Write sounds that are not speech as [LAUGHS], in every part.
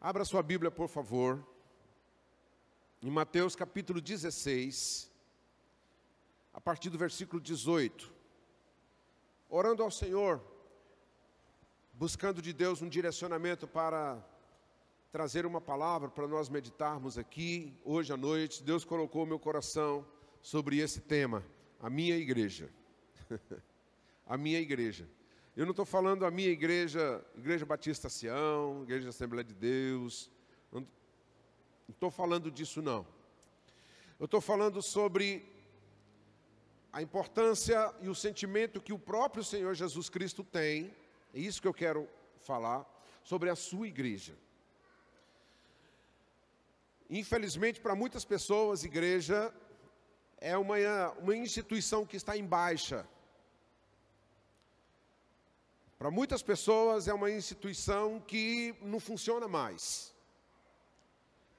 Abra sua Bíblia, por favor, em Mateus capítulo 16, a partir do versículo 18. Orando ao Senhor, buscando de Deus um direcionamento para trazer uma palavra para nós meditarmos aqui, hoje à noite. Deus colocou meu coração sobre esse tema, a minha igreja. [LAUGHS] a minha igreja. Eu não estou falando a minha igreja, Igreja Batista Sião, Igreja Assembleia de Deus. Não estou falando disso, não. Eu estou falando sobre a importância e o sentimento que o próprio Senhor Jesus Cristo tem, é isso que eu quero falar, sobre a sua igreja. Infelizmente, para muitas pessoas, igreja é uma, uma instituição que está em baixa para muitas pessoas é uma instituição que não funciona mais.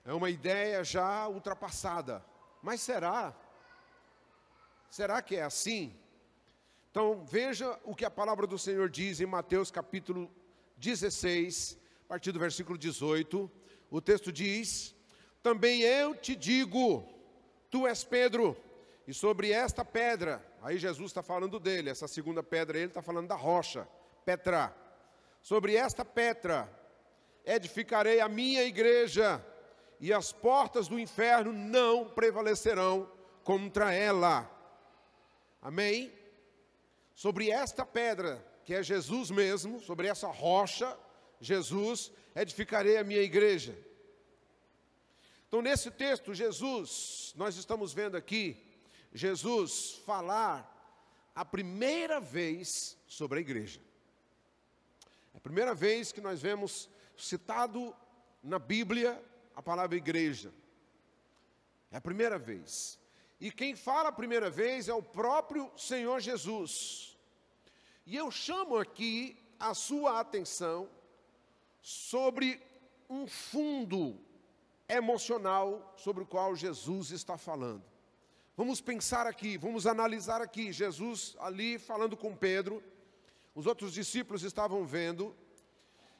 É uma ideia já ultrapassada. Mas será? Será que é assim? Então veja o que a palavra do Senhor diz em Mateus capítulo 16, a partir do versículo 18. O texto diz: Também eu te digo, tu és Pedro, e sobre esta pedra, aí Jesus está falando dele, essa segunda pedra, ele está falando da rocha Petra. Sobre esta Petra edificarei a minha igreja, e as portas do inferno não prevalecerão contra ela. Amém? Sobre esta pedra, que é Jesus mesmo, sobre essa rocha, Jesus, edificarei a minha igreja. Então, nesse texto, Jesus, nós estamos vendo aqui, Jesus falar a primeira vez sobre a igreja. É a primeira vez que nós vemos citado na Bíblia a palavra igreja. É a primeira vez. E quem fala a primeira vez é o próprio Senhor Jesus. E eu chamo aqui a sua atenção sobre um fundo emocional sobre o qual Jesus está falando. Vamos pensar aqui, vamos analisar aqui. Jesus ali falando com Pedro os outros discípulos estavam vendo,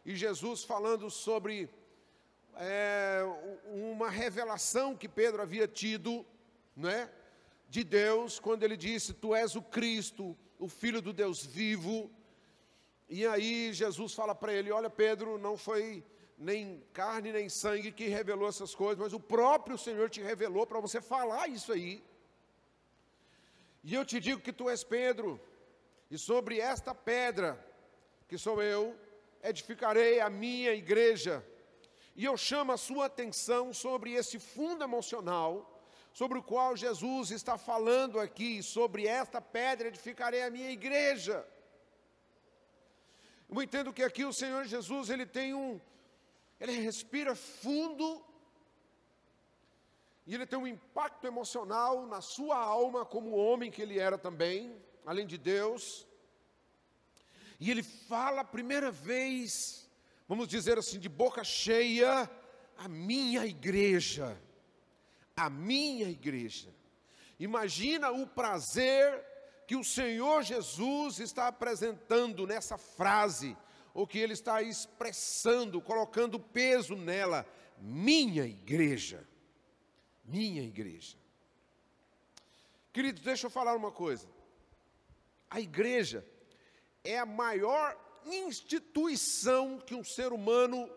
e Jesus falando sobre é, uma revelação que Pedro havia tido, né, de Deus, quando ele disse: Tu és o Cristo, o Filho do Deus vivo. E aí Jesus fala para ele: Olha, Pedro, não foi nem carne nem sangue que revelou essas coisas, mas o próprio Senhor te revelou para você falar isso aí. E eu te digo que tu és Pedro, e sobre esta pedra, que sou eu, edificarei a minha igreja. E eu chamo a sua atenção sobre esse fundo emocional, sobre o qual Jesus está falando aqui, sobre esta pedra edificarei a minha igreja. Eu entendo que aqui o Senhor Jesus, ele tem um, ele respira fundo, e ele tem um impacto emocional na sua alma, como homem que ele era também, além de Deus. E ele fala a primeira vez, vamos dizer assim, de boca cheia, a minha igreja. A minha igreja. Imagina o prazer que o Senhor Jesus está apresentando nessa frase, ou que ele está expressando, colocando peso nela. Minha igreja. Minha igreja. Queridos, deixa eu falar uma coisa. A igreja é a maior instituição que um ser humano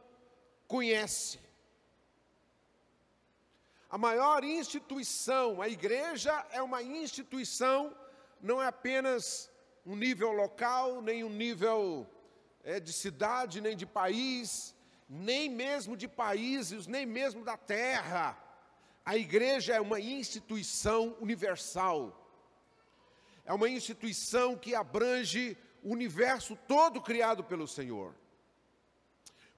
conhece. A maior instituição, a igreja é uma instituição, não é apenas um nível local, nem um nível é, de cidade, nem de país, nem mesmo de países, nem mesmo da terra. A igreja é uma instituição universal. É uma instituição que abrange o universo todo criado pelo Senhor.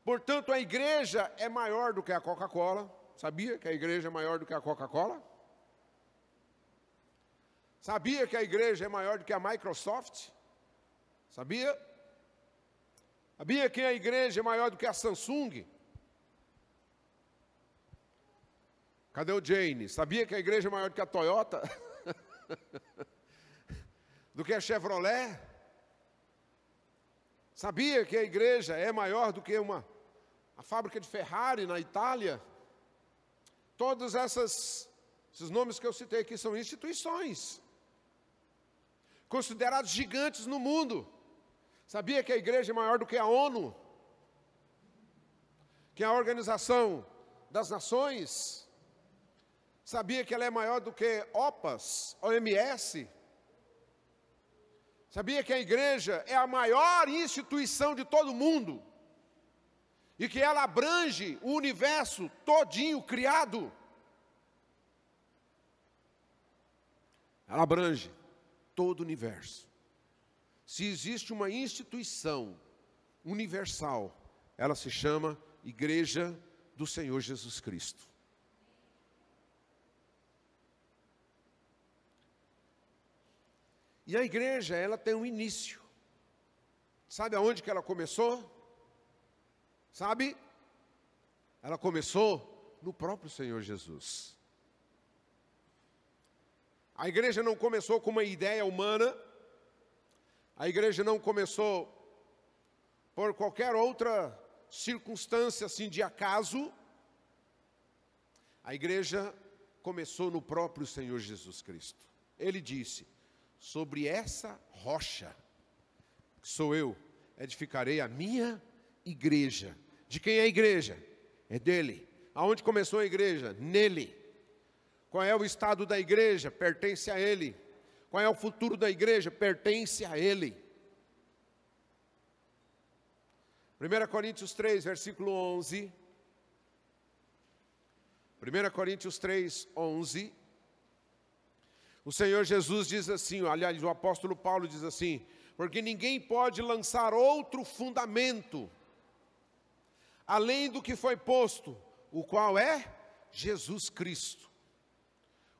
Portanto, a igreja é maior do que a Coca-Cola. Sabia que a igreja é maior do que a Coca-Cola? Sabia que a igreja é maior do que a Microsoft? Sabia? Sabia que a igreja é maior do que a Samsung? Cadê o Jane? Sabia que a igreja é maior do que a Toyota? [LAUGHS] do que a Chevrolet? Sabia que a igreja é maior do que uma, a fábrica de Ferrari na Itália. Todos essas, esses nomes que eu citei aqui são instituições, considerados gigantes no mundo. Sabia que a igreja é maior do que a ONU? Que é a Organização das Nações? Sabia que ela é maior do que OPAS, OMS? Sabia que a igreja é a maior instituição de todo o mundo? E que ela abrange o universo todinho criado? Ela abrange todo o universo. Se existe uma instituição universal, ela se chama Igreja do Senhor Jesus Cristo. E a igreja, ela tem um início. Sabe aonde que ela começou? Sabe? Ela começou no próprio Senhor Jesus. A igreja não começou com uma ideia humana, a igreja não começou por qualquer outra circunstância assim de acaso. A igreja começou no próprio Senhor Jesus Cristo. Ele disse: sobre essa rocha, que sou eu, edificarei a minha igreja. De quem é a igreja? É dele. Aonde começou a igreja? Nele. Qual é o estado da igreja? Pertence a ele. Qual é o futuro da igreja? Pertence a ele. 1 Coríntios 3, versículo 11. 1 Coríntios 3, 11. O Senhor Jesus diz assim, aliás, o apóstolo Paulo diz assim: porque ninguém pode lançar outro fundamento além do que foi posto, o qual é Jesus Cristo.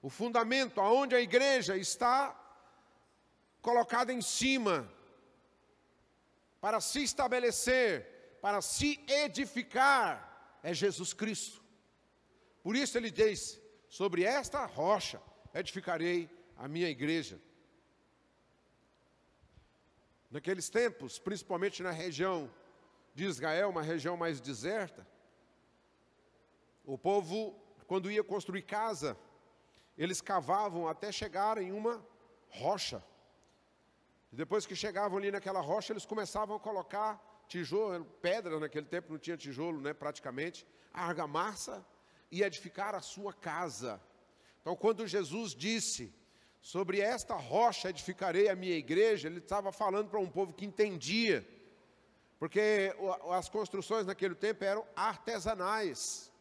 O fundamento aonde a igreja está colocada em cima para se estabelecer, para se edificar, é Jesus Cristo. Por isso ele diz: sobre esta rocha edificarei a minha igreja. Naqueles tempos, principalmente na região de Israel, uma região mais deserta, o povo, quando ia construir casa, eles cavavam até chegar em uma rocha. E depois que chegavam ali naquela rocha, eles começavam a colocar tijolo, pedra naquele tempo não tinha tijolo, né, praticamente, argamassa e edificar a sua casa. Então, quando Jesus disse sobre esta rocha edificarei a minha igreja, ele estava falando para um povo que entendia, porque as construções naquele tempo eram artesanais.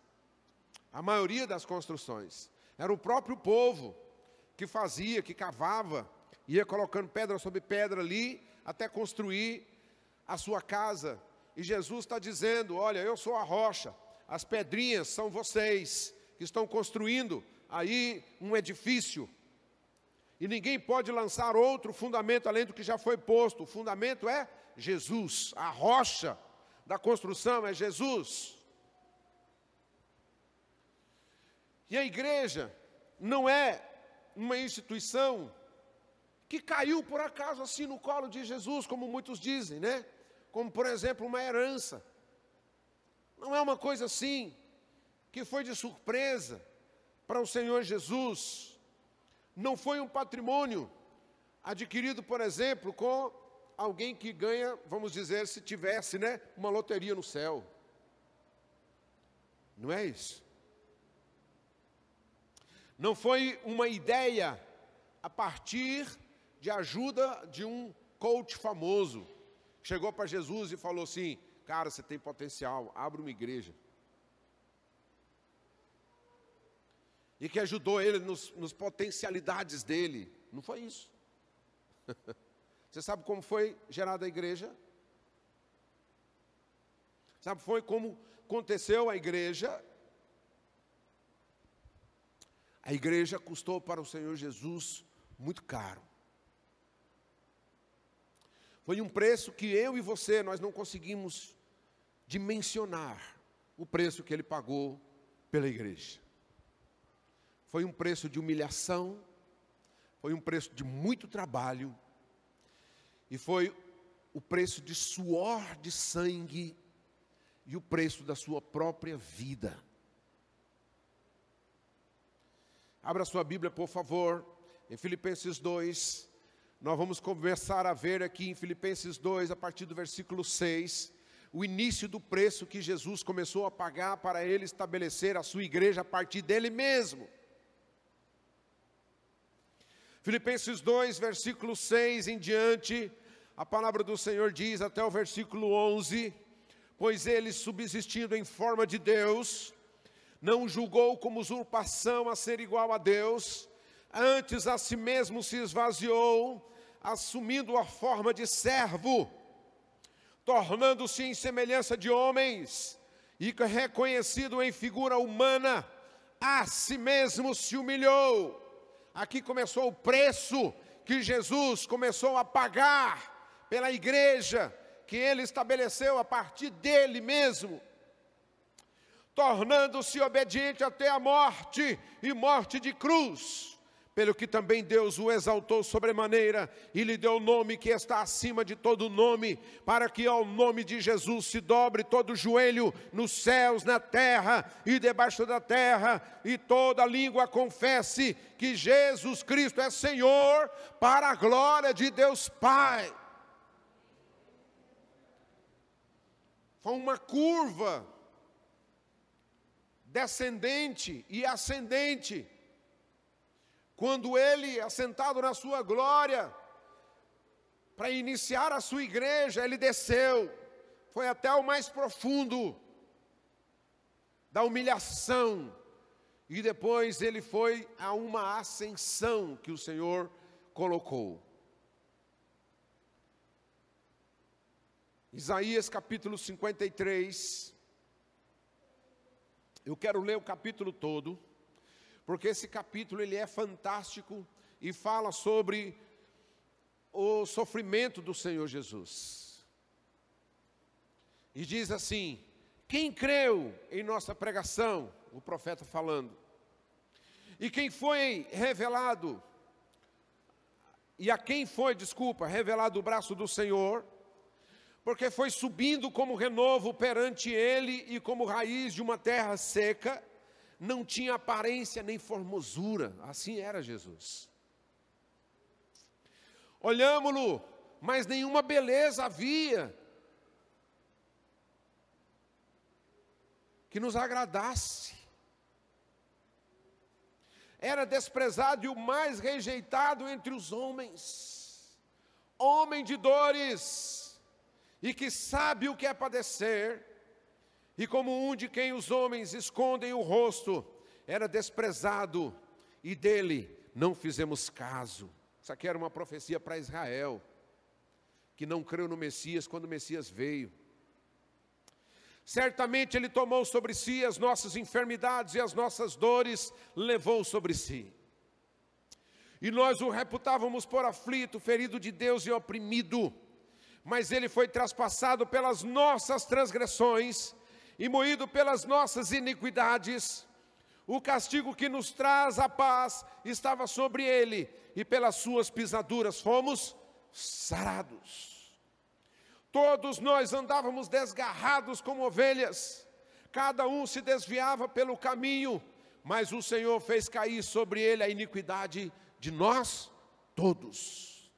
A maioria das construções era o próprio povo que fazia, que cavava, ia colocando pedra sobre pedra ali até construir a sua casa. E Jesus está dizendo: Olha, eu sou a rocha, as pedrinhas são vocês que estão construindo aí um edifício. E ninguém pode lançar outro fundamento além do que já foi posto. O fundamento é Jesus, a rocha da construção é Jesus. E a igreja não é uma instituição que caiu por acaso assim no colo de Jesus, como muitos dizem, né? Como por exemplo uma herança. Não é uma coisa assim que foi de surpresa para o Senhor Jesus não foi um patrimônio adquirido, por exemplo, com alguém que ganha, vamos dizer, se tivesse, né, uma loteria no céu. Não é isso? Não foi uma ideia a partir de ajuda de um coach famoso. Chegou para Jesus e falou assim: Cara, você tem potencial, abre uma igreja. E que ajudou ele nos, nos potencialidades dele. Não foi isso. [LAUGHS] Você sabe como foi gerada a igreja? Sabe foi como aconteceu a igreja? A igreja custou para o Senhor Jesus muito caro. Foi um preço que eu e você nós não conseguimos dimensionar o preço que ele pagou pela igreja. Foi um preço de humilhação, foi um preço de muito trabalho, e foi o preço de suor de sangue e o preço da sua própria vida. Abra sua Bíblia, por favor, em Filipenses 2. Nós vamos começar a ver aqui em Filipenses 2, a partir do versículo 6, o início do preço que Jesus começou a pagar para ele estabelecer a sua igreja a partir dele mesmo. Filipenses 2, versículo 6 em diante, a palavra do Senhor diz até o versículo 11: Pois ele, subsistindo em forma de Deus, não julgou como usurpação a ser igual a Deus, antes a si mesmo se esvaziou, assumindo a forma de servo, tornando-se em semelhança de homens, e reconhecido em figura humana, a si mesmo se humilhou. Aqui começou o preço que Jesus começou a pagar pela igreja que ele estabeleceu a partir dele mesmo tornando-se obediente até a morte e morte de cruz. Pelo que também Deus o exaltou sobremaneira e lhe deu o nome que está acima de todo nome, para que ao nome de Jesus se dobre todo joelho nos céus, na terra e debaixo da terra, e toda língua confesse que Jesus Cristo é Senhor, para a glória de Deus Pai. Foi uma curva descendente e ascendente. Quando ele, assentado na sua glória, para iniciar a sua igreja, ele desceu, foi até o mais profundo da humilhação, e depois ele foi a uma ascensão que o Senhor colocou. Isaías capítulo 53, eu quero ler o capítulo todo, porque esse capítulo ele é fantástico e fala sobre o sofrimento do Senhor Jesus. E diz assim: quem creu em nossa pregação, o profeta falando, e quem foi revelado, e a quem foi, desculpa, revelado o braço do Senhor, porque foi subindo como renovo perante ele e como raiz de uma terra seca, não tinha aparência nem formosura, assim era Jesus. Olhámo-lo, mas nenhuma beleza havia que nos agradasse. Era desprezado e o mais rejeitado entre os homens, homem de dores, e que sabe o que é padecer, e como um de quem os homens escondem o rosto, era desprezado, e dele não fizemos caso. Isso aqui era uma profecia para Israel, que não creu no Messias quando o Messias veio. Certamente Ele tomou sobre si as nossas enfermidades e as nossas dores levou sobre si. E nós o reputávamos por aflito, ferido de Deus e oprimido mas ele foi traspassado pelas nossas transgressões e moído pelas nossas iniquidades. O castigo que nos traz a paz estava sobre ele, e pelas suas pisaduras fomos sarados. Todos nós andávamos desgarrados como ovelhas, cada um se desviava pelo caminho, mas o Senhor fez cair sobre ele a iniquidade de nós todos.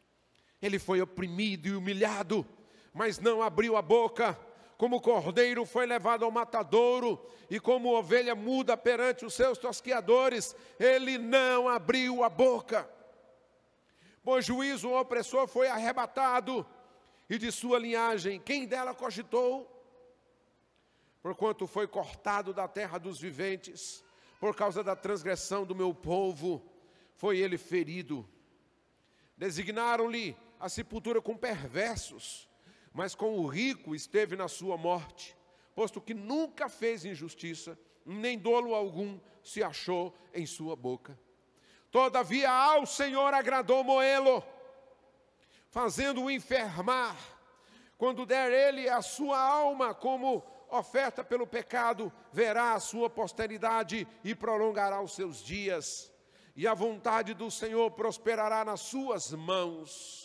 Ele foi oprimido e humilhado, mas não abriu a boca. Como cordeiro foi levado ao matadouro, e como ovelha muda perante os seus tosquiadores, ele não abriu a boca. Por juízo, o opressor foi arrebatado, e de sua linhagem, quem dela cogitou? Porquanto foi cortado da terra dos viventes, por causa da transgressão do meu povo, foi ele ferido. Designaram-lhe a sepultura com perversos, mas com o rico esteve na sua morte, posto que nunca fez injustiça, nem dolo algum se achou em sua boca. Todavia ao Senhor agradou Moelo, fazendo-o enfermar, quando der ele a sua alma como oferta pelo pecado, verá a sua posteridade e prolongará os seus dias, e a vontade do Senhor prosperará nas suas mãos.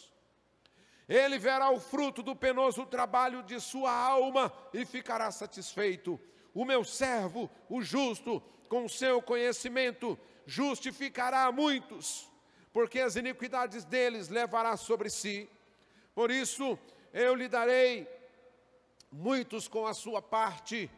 Ele verá o fruto do penoso trabalho de sua alma e ficará satisfeito. O meu servo, o justo, com seu conhecimento, justificará muitos, porque as iniquidades deles levará sobre si. Por isso, eu lhe darei muitos com a sua parte,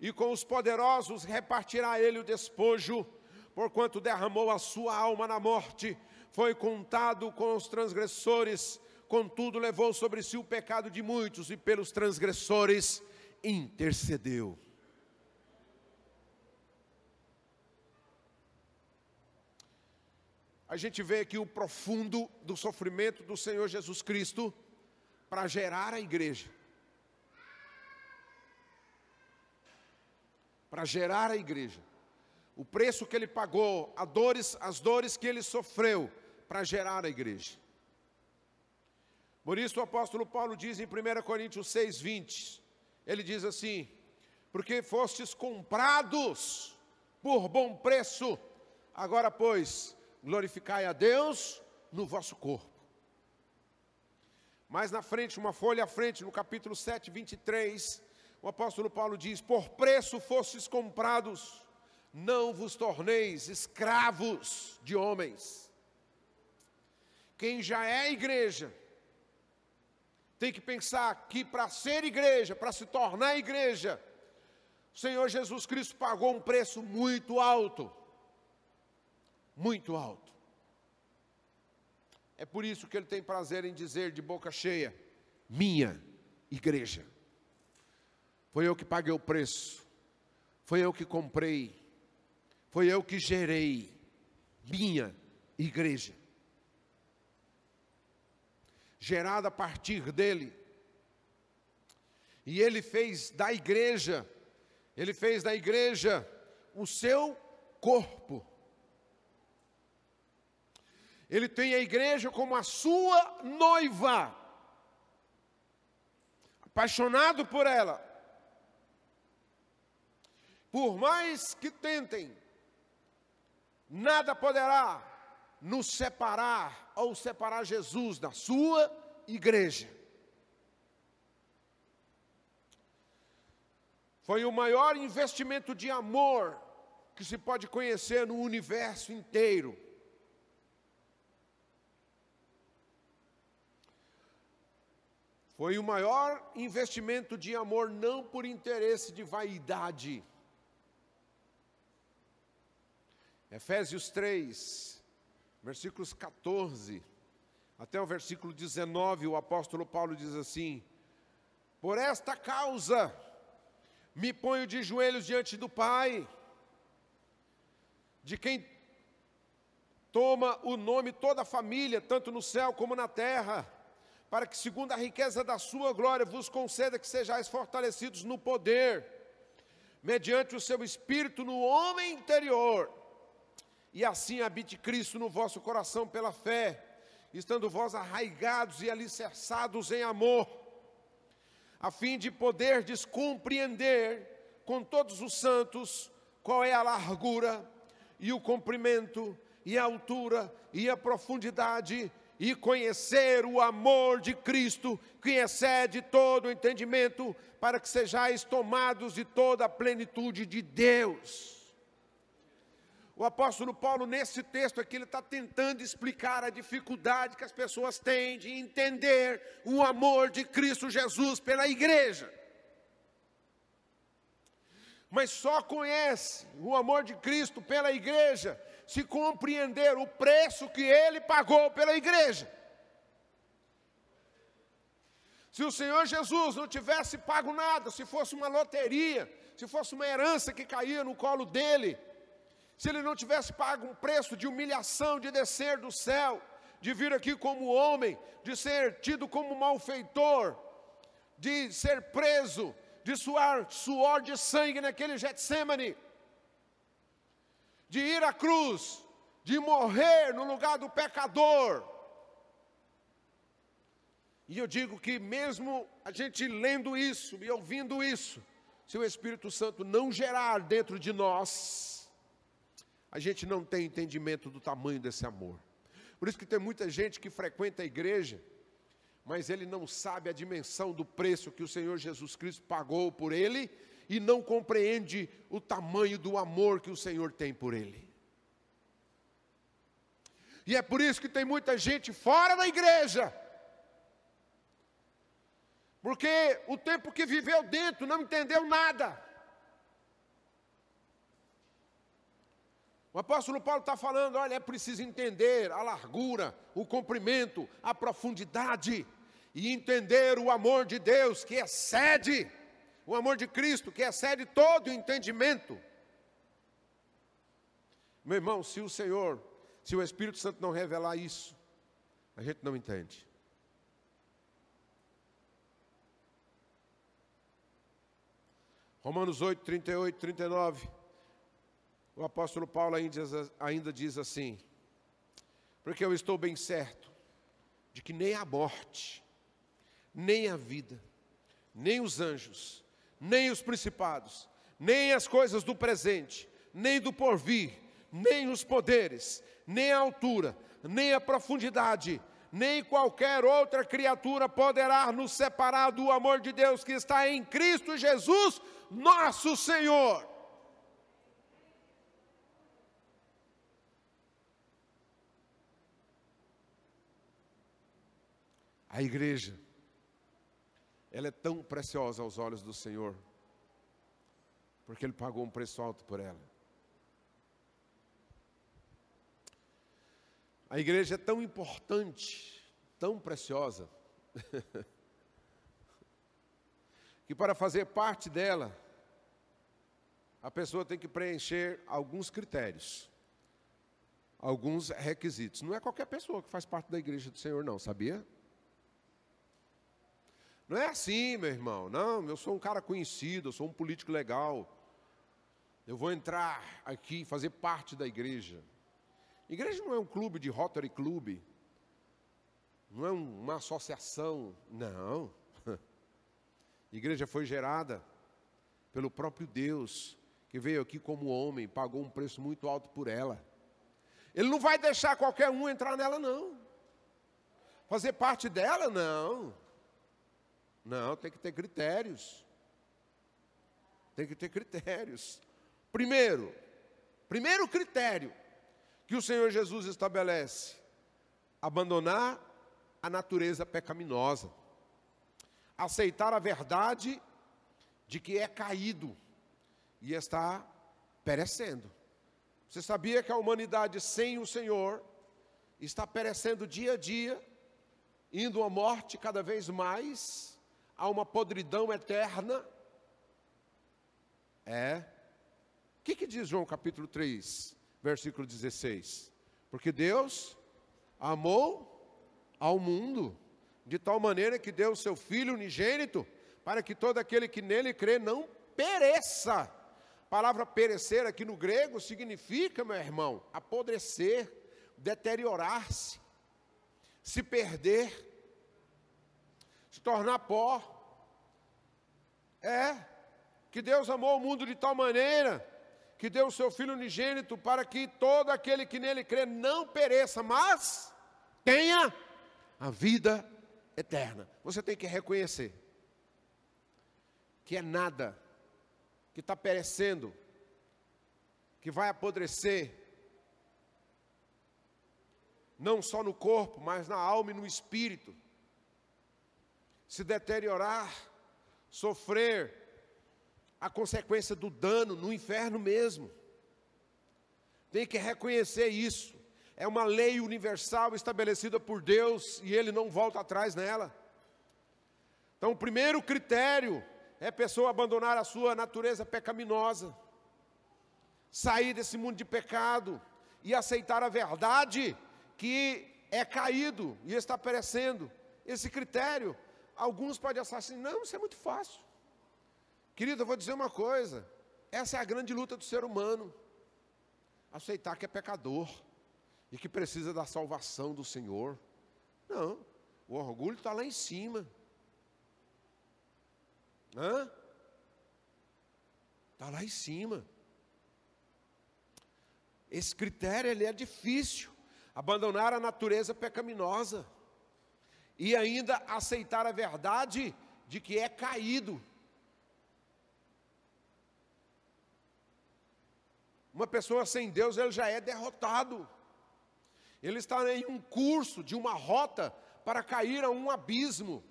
e com os poderosos repartirá ele o despojo, porquanto derramou a sua alma na morte, foi contado com os transgressores, contudo levou sobre si o pecado de muitos, e pelos transgressores intercedeu. A gente vê aqui o profundo do sofrimento do Senhor Jesus Cristo para gerar a igreja. para gerar a igreja. O preço que ele pagou, dores, as dores que ele sofreu para gerar a igreja. Por isso o apóstolo Paulo diz em 1 Coríntios 6, 20, ele diz assim: Porque fostes comprados por bom preço, agora pois, glorificai a Deus no vosso corpo. Mais na frente, uma folha à frente, no capítulo 7, 23, o apóstolo Paulo diz: Por preço fostes comprados, não vos torneis escravos de homens. Quem já é igreja, tem que pensar que para ser igreja, para se tornar igreja, o Senhor Jesus Cristo pagou um preço muito alto. Muito alto. É por isso que ele tem prazer em dizer de boca cheia: minha igreja. Foi eu que paguei o preço. Foi eu que comprei. Foi eu que gerei minha igreja. Gerada a partir dele. E ele fez da igreja, ele fez da igreja o seu corpo. Ele tem a igreja como a sua noiva, apaixonado por ela, por mais que tentem, nada poderá nos separar ou separar Jesus da sua igreja. Foi o maior investimento de amor que se pode conhecer no universo inteiro. Foi o maior investimento de amor, não por interesse de vaidade, Efésios 3, versículos 14 até o versículo 19, o apóstolo Paulo diz assim: Por esta causa me ponho de joelhos diante do Pai, de quem toma o nome toda a família, tanto no céu como na terra, para que, segundo a riqueza da sua glória, vos conceda que sejais fortalecidos no poder, mediante o seu espírito no homem interior e assim habite Cristo no vosso coração pela fé, estando vós arraigados e alicerçados em amor, a fim de poderdes compreender com todos os santos qual é a largura e o comprimento e a altura e a profundidade e conhecer o amor de Cristo que excede todo o entendimento, para que sejais tomados de toda a plenitude de Deus. O apóstolo Paulo, nesse texto aqui, ele está tentando explicar a dificuldade que as pessoas têm de entender o amor de Cristo Jesus pela igreja. Mas só conhece o amor de Cristo pela igreja se compreender o preço que ele pagou pela igreja. Se o Senhor Jesus não tivesse pago nada, se fosse uma loteria, se fosse uma herança que caía no colo dele, se ele não tivesse pago um preço de humilhação, de descer do céu, de vir aqui como homem, de ser tido como malfeitor, de ser preso, de suar suor de sangue naquele Getsemane, de ir à cruz, de morrer no lugar do pecador. E eu digo que mesmo a gente lendo isso e ouvindo isso, se o Espírito Santo não gerar dentro de nós, a gente não tem entendimento do tamanho desse amor. Por isso que tem muita gente que frequenta a igreja, mas ele não sabe a dimensão do preço que o Senhor Jesus Cristo pagou por ele e não compreende o tamanho do amor que o Senhor tem por ele. E é por isso que tem muita gente fora da igreja. Porque o tempo que viveu dentro não entendeu nada. O apóstolo Paulo está falando: olha, é preciso entender a largura, o comprimento, a profundidade, e entender o amor de Deus que excede, o amor de Cristo que excede todo o entendimento. Meu irmão, se o Senhor, se o Espírito Santo não revelar isso, a gente não entende. Romanos 8, 38, 39. O apóstolo Paulo ainda diz assim: Porque eu estou bem certo de que nem a morte, nem a vida, nem os anjos, nem os principados, nem as coisas do presente, nem do porvir, nem os poderes, nem a altura, nem a profundidade, nem qualquer outra criatura poderá nos separar do amor de Deus que está em Cristo Jesus, nosso Senhor. A igreja, ela é tão preciosa aos olhos do Senhor, porque Ele pagou um preço alto por ela. A igreja é tão importante, tão preciosa, [LAUGHS] que para fazer parte dela, a pessoa tem que preencher alguns critérios, alguns requisitos. Não é qualquer pessoa que faz parte da igreja do Senhor, não, sabia? Não é assim, meu irmão. Não, eu sou um cara conhecido, eu sou um político legal. Eu vou entrar aqui, fazer parte da igreja. Igreja não é um clube de Rotary Club. Não é uma associação. Não. [LAUGHS] igreja foi gerada pelo próprio Deus, que veio aqui como homem, pagou um preço muito alto por ela. Ele não vai deixar qualquer um entrar nela, não. Fazer parte dela, não. Não, tem que ter critérios. Tem que ter critérios. Primeiro, primeiro critério que o Senhor Jesus estabelece: abandonar a natureza pecaminosa, aceitar a verdade de que é caído e está perecendo. Você sabia que a humanidade sem o Senhor está perecendo dia a dia, indo à morte cada vez mais? A uma podridão eterna? É. O que, que diz João capítulo 3, versículo 16? Porque Deus amou ao mundo de tal maneira que deu o seu Filho unigênito para que todo aquele que nele crê não pereça. A palavra perecer aqui no grego significa, meu irmão, apodrecer, deteriorar-se, se perder se tornar pó. É que Deus amou o mundo de tal maneira que deu o seu Filho unigênito para que todo aquele que nele crê não pereça, mas tenha a vida eterna. Você tem que reconhecer que é nada que está perecendo, que vai apodrecer, não só no corpo, mas na alma e no espírito se deteriorar, sofrer a consequência do dano no inferno mesmo. Tem que reconhecer isso. É uma lei universal estabelecida por Deus e ele não volta atrás nela. Então, o primeiro critério é a pessoa abandonar a sua natureza pecaminosa, sair desse mundo de pecado e aceitar a verdade que é caído e está perecendo. Esse critério Alguns podem assim, não, isso é muito fácil. Querido, eu vou dizer uma coisa: essa é a grande luta do ser humano. Aceitar que é pecador e que precisa da salvação do Senhor. Não, o orgulho está lá em cima. Hã? Está lá em cima. Esse critério ele é difícil. Abandonar a natureza pecaminosa e ainda aceitar a verdade de que é caído. Uma pessoa sem Deus, ele já é derrotado. Ele está em um curso de uma rota para cair a um abismo.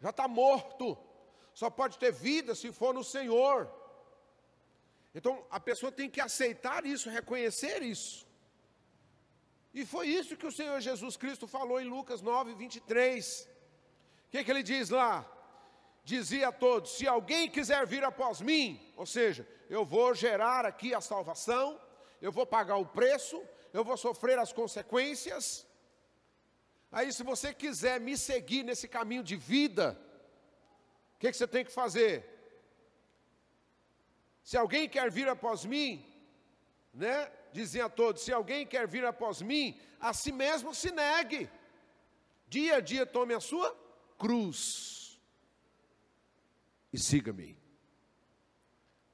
Já está morto. Só pode ter vida se for no Senhor. Então a pessoa tem que aceitar isso, reconhecer isso. E foi isso que o Senhor Jesus Cristo falou em Lucas 9, 23. O que, que ele diz lá? Dizia a todos: se alguém quiser vir após mim, ou seja, eu vou gerar aqui a salvação, eu vou pagar o preço, eu vou sofrer as consequências. Aí, se você quiser me seguir nesse caminho de vida, o que, que você tem que fazer? Se alguém quer vir após mim, né? Dizia a todos: se alguém quer vir após mim, a si mesmo se negue. Dia a dia tome a sua cruz e siga-me.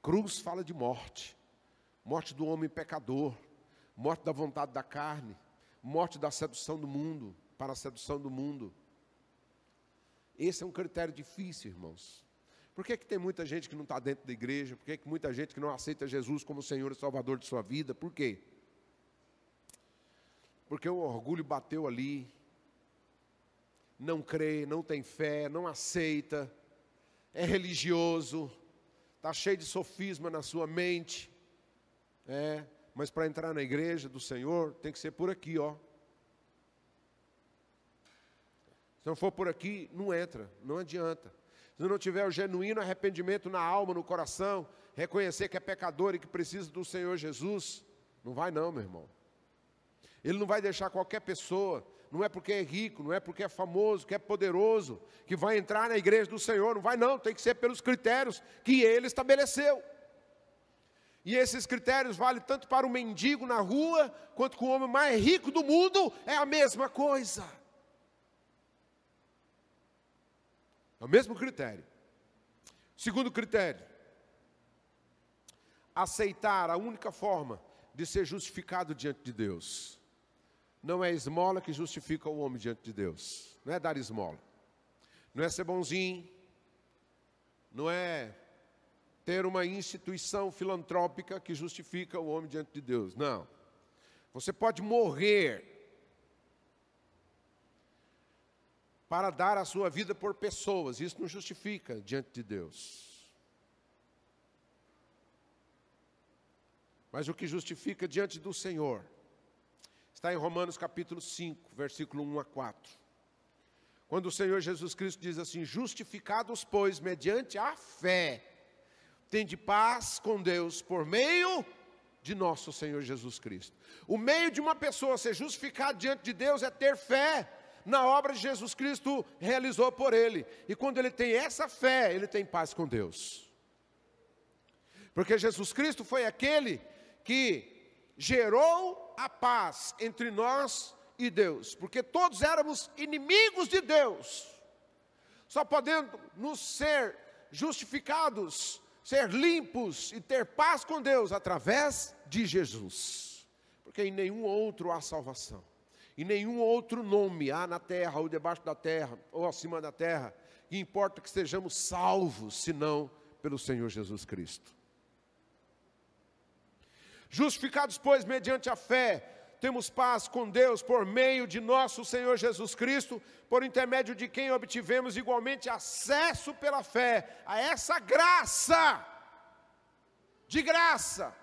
Cruz fala de morte, morte do homem pecador, morte da vontade da carne, morte da sedução do mundo, para a sedução do mundo. Esse é um critério difícil, irmãos. Por que, que tem muita gente que não está dentro da igreja? Por que, que muita gente que não aceita Jesus como Senhor e Salvador de sua vida? Por quê? Porque o orgulho bateu ali, não crê, não tem fé, não aceita, é religioso, está cheio de sofisma na sua mente, é, mas para entrar na igreja do Senhor tem que ser por aqui, ó. Se não for por aqui, não entra, não adianta se não tiver o genuíno arrependimento na alma, no coração, reconhecer que é pecador e que precisa do Senhor Jesus, não vai não, meu irmão. Ele não vai deixar qualquer pessoa, não é porque é rico, não é porque é famoso, que é poderoso, que vai entrar na igreja do Senhor, não vai não, tem que ser pelos critérios que ele estabeleceu. E esses critérios valem tanto para o mendigo na rua, quanto com o homem mais rico do mundo, é a mesma coisa. É o mesmo critério. Segundo critério, aceitar a única forma de ser justificado diante de Deus. Não é esmola que justifica o homem diante de Deus. Não é dar esmola. Não é ser bonzinho. Não é ter uma instituição filantrópica que justifica o homem diante de Deus. Não. Você pode morrer para dar a sua vida por pessoas. Isso não justifica diante de Deus. Mas o que justifica diante do Senhor está em Romanos capítulo 5, versículo 1 a 4. Quando o Senhor Jesus Cristo diz assim: Justificados, pois, mediante a fé, tende paz com Deus por meio de nosso Senhor Jesus Cristo. O meio de uma pessoa ser justificada diante de Deus é ter fé na obra de Jesus Cristo realizou por ele. E quando ele tem essa fé, ele tem paz com Deus. Porque Jesus Cristo foi aquele que gerou a paz entre nós e Deus, porque todos éramos inimigos de Deus, só podendo nos ser justificados, ser limpos e ter paz com Deus através de Jesus, porque em nenhum outro há salvação e nenhum outro nome há na terra, ou debaixo da terra, ou acima da terra, que importa que sejamos salvos, senão pelo Senhor Jesus Cristo. Justificados, pois, mediante a fé, temos paz com Deus por meio de nosso Senhor Jesus Cristo, por intermédio de quem obtivemos igualmente acesso pela fé a essa graça, de graça,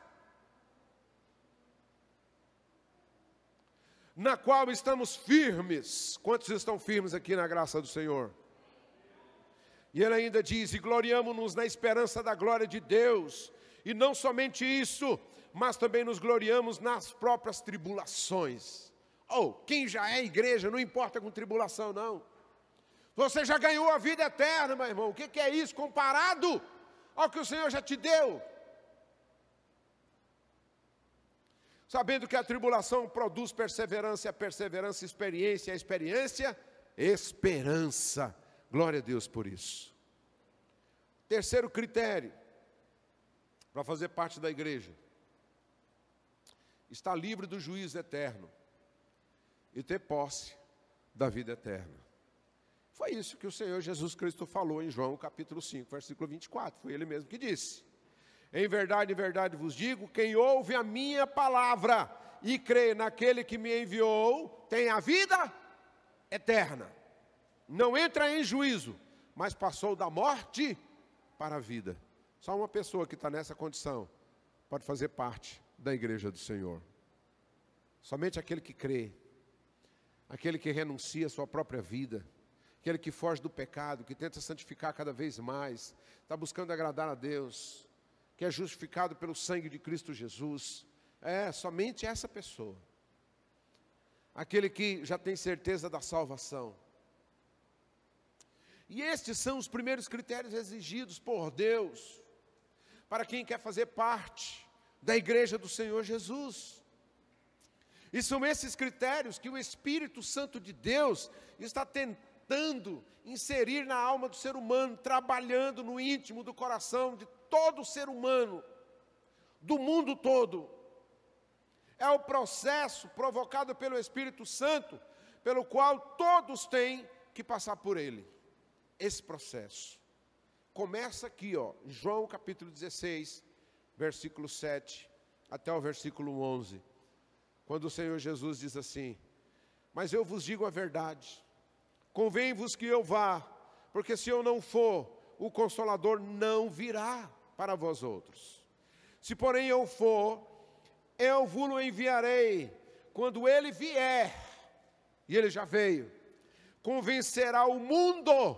na qual estamos firmes. Quantos estão firmes aqui na graça do Senhor? E ele ainda diz: E gloriamo-nos na esperança da glória de Deus. E não somente isso, mas também nos gloriamos nas próprias tribulações. Ou, oh, quem já é igreja, não importa com tribulação, não. Você já ganhou a vida eterna, meu irmão. O que é isso comparado ao que o Senhor já te deu? Sabendo que a tribulação produz perseverança, a perseverança, experiência, a experiência, esperança. Glória a Deus por isso. Terceiro critério para fazer parte da igreja: estar livre do juízo eterno e ter posse da vida eterna. Foi isso que o Senhor Jesus Cristo falou em João capítulo 5, versículo 24. Foi ele mesmo que disse. Em verdade, em verdade vos digo: quem ouve a minha palavra e crê naquele que me enviou, tem a vida eterna. Não entra em juízo, mas passou da morte para a vida. Só uma pessoa que está nessa condição pode fazer parte da igreja do Senhor. Somente aquele que crê, aquele que renuncia à sua própria vida, aquele que foge do pecado, que tenta santificar cada vez mais, está buscando agradar a Deus, que é justificado pelo sangue de Cristo Jesus. É somente essa pessoa. Aquele que já tem certeza da salvação. E estes são os primeiros critérios exigidos por Deus para quem quer fazer parte da igreja do Senhor Jesus. E são esses critérios que o Espírito Santo de Deus está tentando inserir na alma do ser humano, trabalhando no íntimo do coração de todo ser humano, do mundo todo. É o processo provocado pelo Espírito Santo, pelo qual todos têm que passar por ele. Esse processo começa aqui, ó, João capítulo 16, versículo 7 até o versículo 11 quando o Senhor Jesus diz assim: Mas eu vos digo a verdade, convém-vos que eu vá, porque se eu não for, o Consolador não virá para vós outros. Se porém eu for, eu vos enviarei, quando ele vier, e ele já veio, convencerá o mundo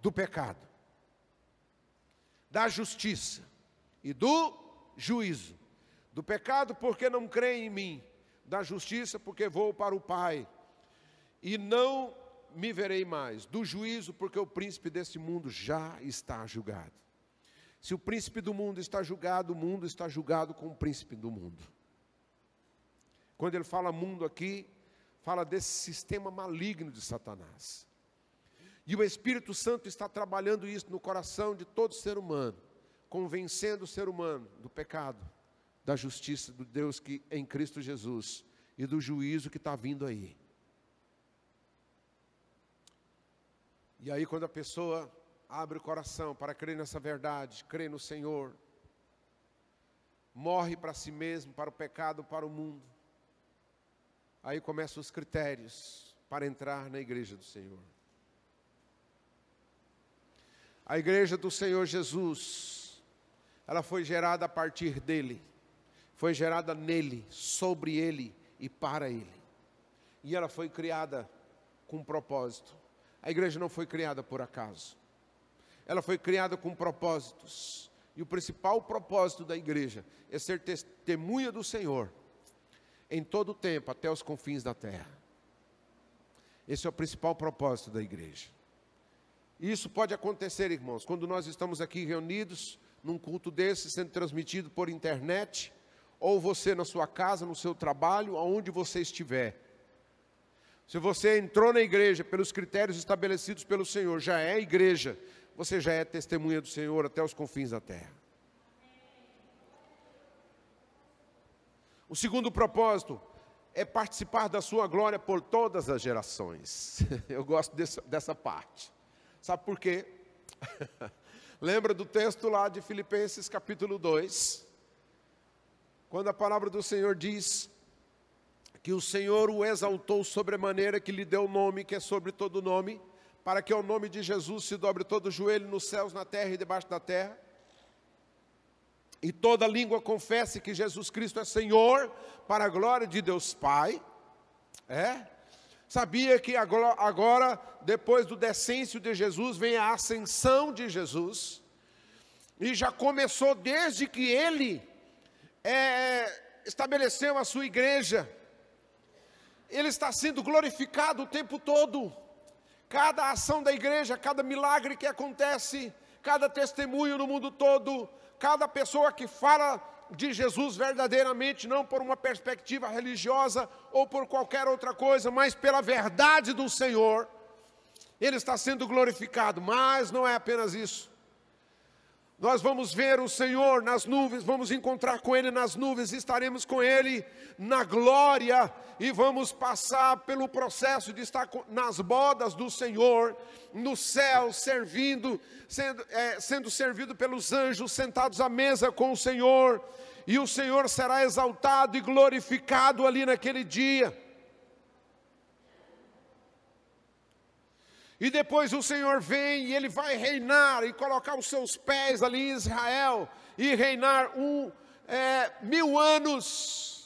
do pecado, da justiça e do juízo. Do pecado, porque não creem em mim, da justiça, porque vou para o Pai, e não me verei mais, do juízo, porque o príncipe desse mundo já está julgado. Se o príncipe do mundo está julgado, o mundo está julgado com o príncipe do mundo. Quando ele fala mundo aqui, fala desse sistema maligno de Satanás. E o Espírito Santo está trabalhando isso no coração de todo ser humano, convencendo o ser humano do pecado, da justiça do Deus que em Cristo Jesus e do juízo que está vindo aí. E aí, quando a pessoa abre o coração para crer nessa verdade, crê no Senhor, morre para si mesmo, para o pecado, para o mundo, aí começam os critérios para entrar na igreja do Senhor. A igreja do Senhor Jesus, ela foi gerada a partir dele foi gerada nele, sobre ele e para ele. E ela foi criada com um propósito. A igreja não foi criada por acaso. Ela foi criada com propósitos. E o principal propósito da igreja é ser testemunha do Senhor em todo o tempo, até os confins da terra. Esse é o principal propósito da igreja. E isso pode acontecer, irmãos, quando nós estamos aqui reunidos num culto desse, sendo transmitido por internet, ou você na sua casa, no seu trabalho, aonde você estiver. Se você entrou na igreja pelos critérios estabelecidos pelo Senhor, já é igreja, você já é testemunha do Senhor até os confins da terra. O segundo propósito é participar da sua glória por todas as gerações. [LAUGHS] Eu gosto dessa, dessa parte. Sabe por quê? [LAUGHS] Lembra do texto lá de Filipenses capítulo 2? quando a palavra do Senhor diz que o Senhor o exaltou sobremaneira, que lhe deu o nome que é sobre todo nome, para que ao nome de Jesus se dobre todo o joelho nos céus, na terra e debaixo da terra, e toda língua confesse que Jesus Cristo é Senhor, para a glória de Deus Pai. É? Sabia que agora, depois do descenso de Jesus, vem a ascensão de Jesus, e já começou desde que ele é, estabeleceu a sua igreja, ele está sendo glorificado o tempo todo. Cada ação da igreja, cada milagre que acontece, cada testemunho no mundo todo, cada pessoa que fala de Jesus verdadeiramente, não por uma perspectiva religiosa ou por qualquer outra coisa, mas pela verdade do Senhor, ele está sendo glorificado. Mas não é apenas isso. Nós vamos ver o Senhor nas nuvens, vamos encontrar com Ele nas nuvens, estaremos com Ele na glória e vamos passar pelo processo de estar nas bodas do Senhor, no céu, servindo, sendo, é, sendo servido pelos anjos, sentados à mesa com o Senhor, e o Senhor será exaltado e glorificado ali naquele dia. E depois o Senhor vem e ele vai reinar e colocar os seus pés ali em Israel e reinar um é, mil anos.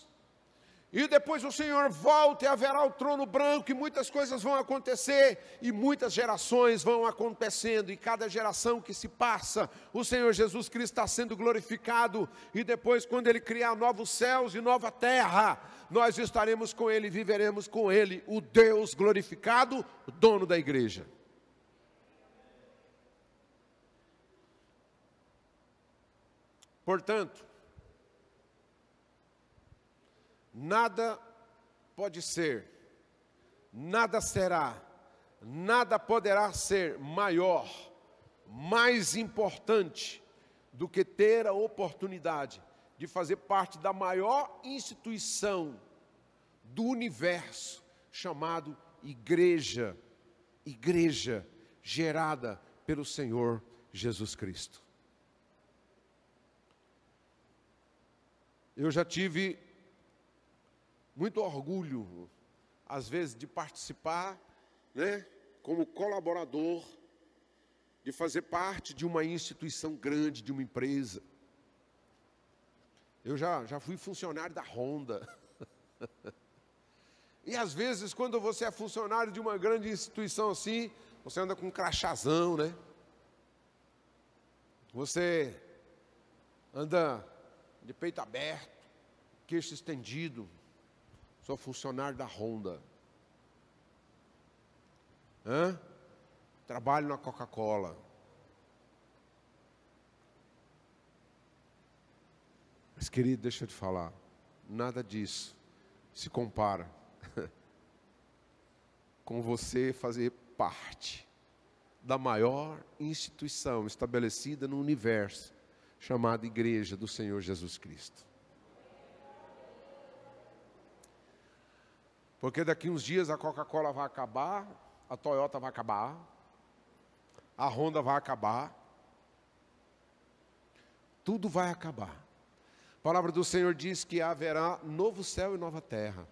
E depois o Senhor volta e haverá o trono branco e muitas coisas vão acontecer e muitas gerações vão acontecendo e cada geração que se passa, o Senhor Jesus Cristo está sendo glorificado e depois quando Ele criar novos céus e nova terra, nós estaremos com Ele, viveremos com Ele, o Deus glorificado, dono da igreja. Portanto, nada pode ser, nada será, nada poderá ser maior, mais importante do que ter a oportunidade de fazer parte da maior instituição do universo, chamado igreja, igreja gerada pelo Senhor Jesus Cristo. Eu já tive muito orgulho, às vezes, de participar, né, como colaborador, de fazer parte de uma instituição grande, de uma empresa. Eu já, já fui funcionário da Honda. [LAUGHS] e às vezes, quando você é funcionário de uma grande instituição assim, você anda com um crachazão, né? Você anda de peito aberto, queixo estendido. Sou funcionário da Honda. Hã? Trabalho na Coca-Cola. Mas, querido, deixa eu te falar, nada disso se compara [LAUGHS] com você fazer parte da maior instituição estabelecida no universo, chamada Igreja do Senhor Jesus Cristo. Porque daqui uns dias a Coca-Cola vai acabar, a Toyota vai acabar, a Honda vai acabar, tudo vai acabar. A palavra do Senhor diz que haverá novo céu e nova terra.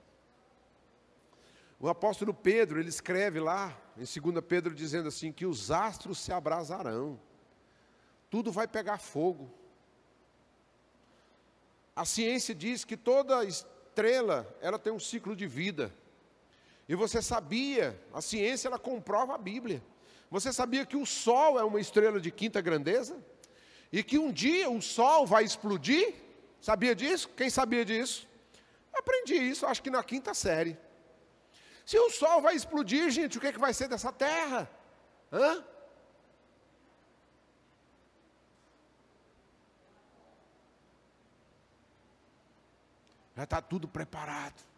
O apóstolo Pedro, ele escreve lá, em 2 Pedro, dizendo assim: que os astros se abrasarão, tudo vai pegar fogo. A ciência diz que toda estrela, ela tem um ciclo de vida. E você sabia, a ciência ela comprova a Bíblia. Você sabia que o Sol é uma estrela de quinta grandeza? E que um dia o Sol vai explodir? Sabia disso? Quem sabia disso? Aprendi isso, acho que na quinta série. Se o sol vai explodir, gente, o que, é que vai ser dessa terra? Hã? Já está tudo preparado.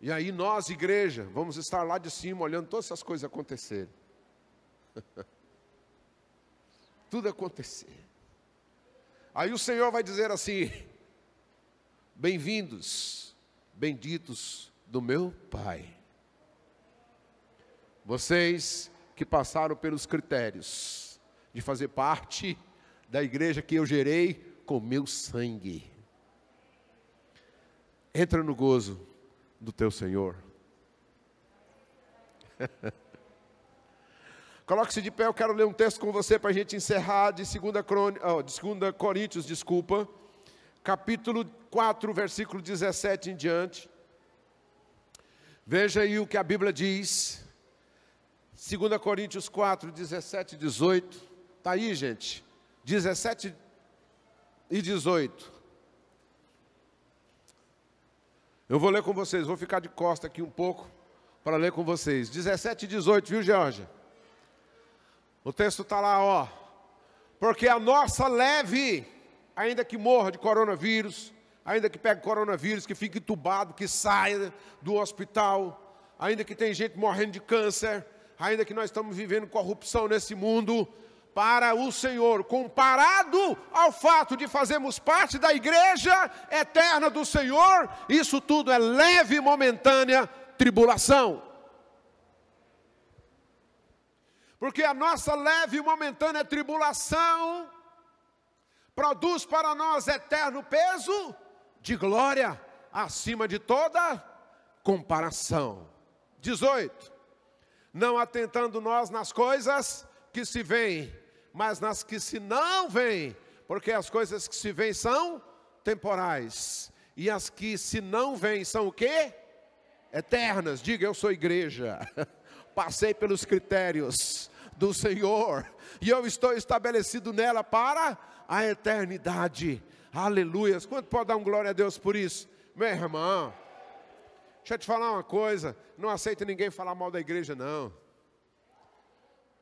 E aí nós, igreja, vamos estar lá de cima olhando todas essas coisas acontecerem. [LAUGHS] tudo acontecer. Aí o Senhor vai dizer assim: [LAUGHS] Bem-vindos, benditos do meu Pai. Vocês que passaram pelos critérios de fazer parte da igreja que eu gerei com meu sangue. Entra no gozo do teu Senhor. [LAUGHS] Coloque-se de pé, eu quero ler um texto com você para a gente encerrar de 2, Crônica, oh, de 2 Coríntios, desculpa, capítulo 4, versículo 17 em diante. Veja aí o que a Bíblia diz. 2 Coríntios 4, 17 e 18. Está aí, gente. 17 e 18. Eu vou ler com vocês, vou ficar de costa aqui um pouco para ler com vocês. 17 e 18, viu, Georgia? O texto está lá, ó. Porque a nossa leve, ainda que morra de coronavírus, ainda que pegue coronavírus, que fique entubado, que saia do hospital, ainda que tem gente morrendo de câncer, ainda que nós estamos vivendo corrupção nesse mundo, para o Senhor, comparado ao fato de fazermos parte da igreja eterna do Senhor, isso tudo é leve e momentânea tribulação. Porque a nossa leve e momentânea tribulação produz para nós eterno peso de glória acima de toda comparação. 18. Não atentando nós nas coisas que se veem, mas nas que se não veem, porque as coisas que se veem são temporais, e as que se não veem são o quê? Eternas. Diga, eu sou igreja. [LAUGHS] Passei pelos critérios do Senhor, e eu estou estabelecido nela para a eternidade. Aleluias. Quanto pode dar um glória a Deus por isso? Meu irmão, deixa eu te falar uma coisa: não aceito ninguém falar mal da igreja, não.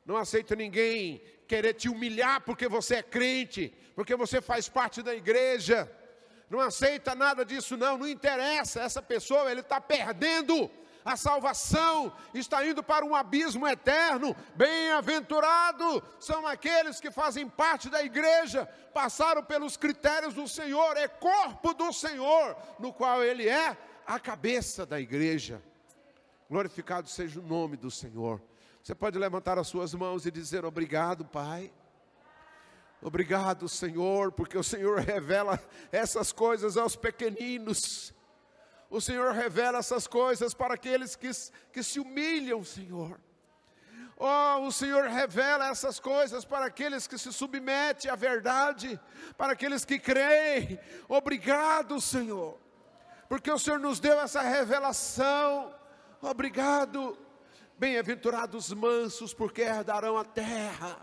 Não aceito ninguém querer te humilhar porque você é crente, porque você faz parte da igreja. Não aceita nada disso, não. Não interessa. Essa pessoa, ele está perdendo a salvação, está indo para um abismo eterno. Bem-aventurado são aqueles que fazem parte da igreja, passaram pelos critérios do Senhor, é corpo do Senhor, no qual ele é a cabeça da igreja. Glorificado seja o nome do Senhor. Você pode levantar as suas mãos e dizer obrigado, Pai. Obrigado, Senhor, porque o Senhor revela essas coisas aos pequeninos. O Senhor revela essas coisas para aqueles que, que se humilham, Senhor. Oh, o Senhor revela essas coisas para aqueles que se submetem à verdade, para aqueles que creem. Obrigado, Senhor, porque o Senhor nos deu essa revelação. Obrigado. Bem-aventurados mansos, porque herdarão a terra.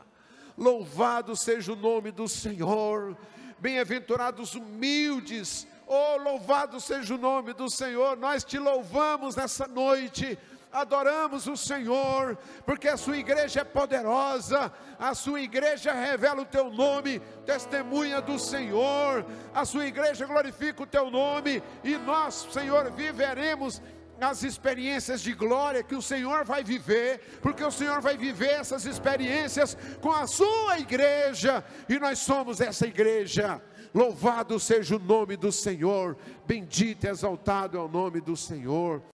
Louvado seja o nome do Senhor. Bem-aventurados humildes. Oh, louvado seja o nome do Senhor. Nós te louvamos nessa noite adoramos o Senhor, porque a sua igreja é poderosa, a sua igreja revela o teu nome, testemunha do Senhor, a sua igreja glorifica o teu nome, e nós, Senhor, viveremos as experiências de glória que o Senhor vai viver, porque o Senhor vai viver essas experiências com a sua igreja, e nós somos essa igreja. Louvado seja o nome do Senhor, bendito e exaltado é o nome do Senhor.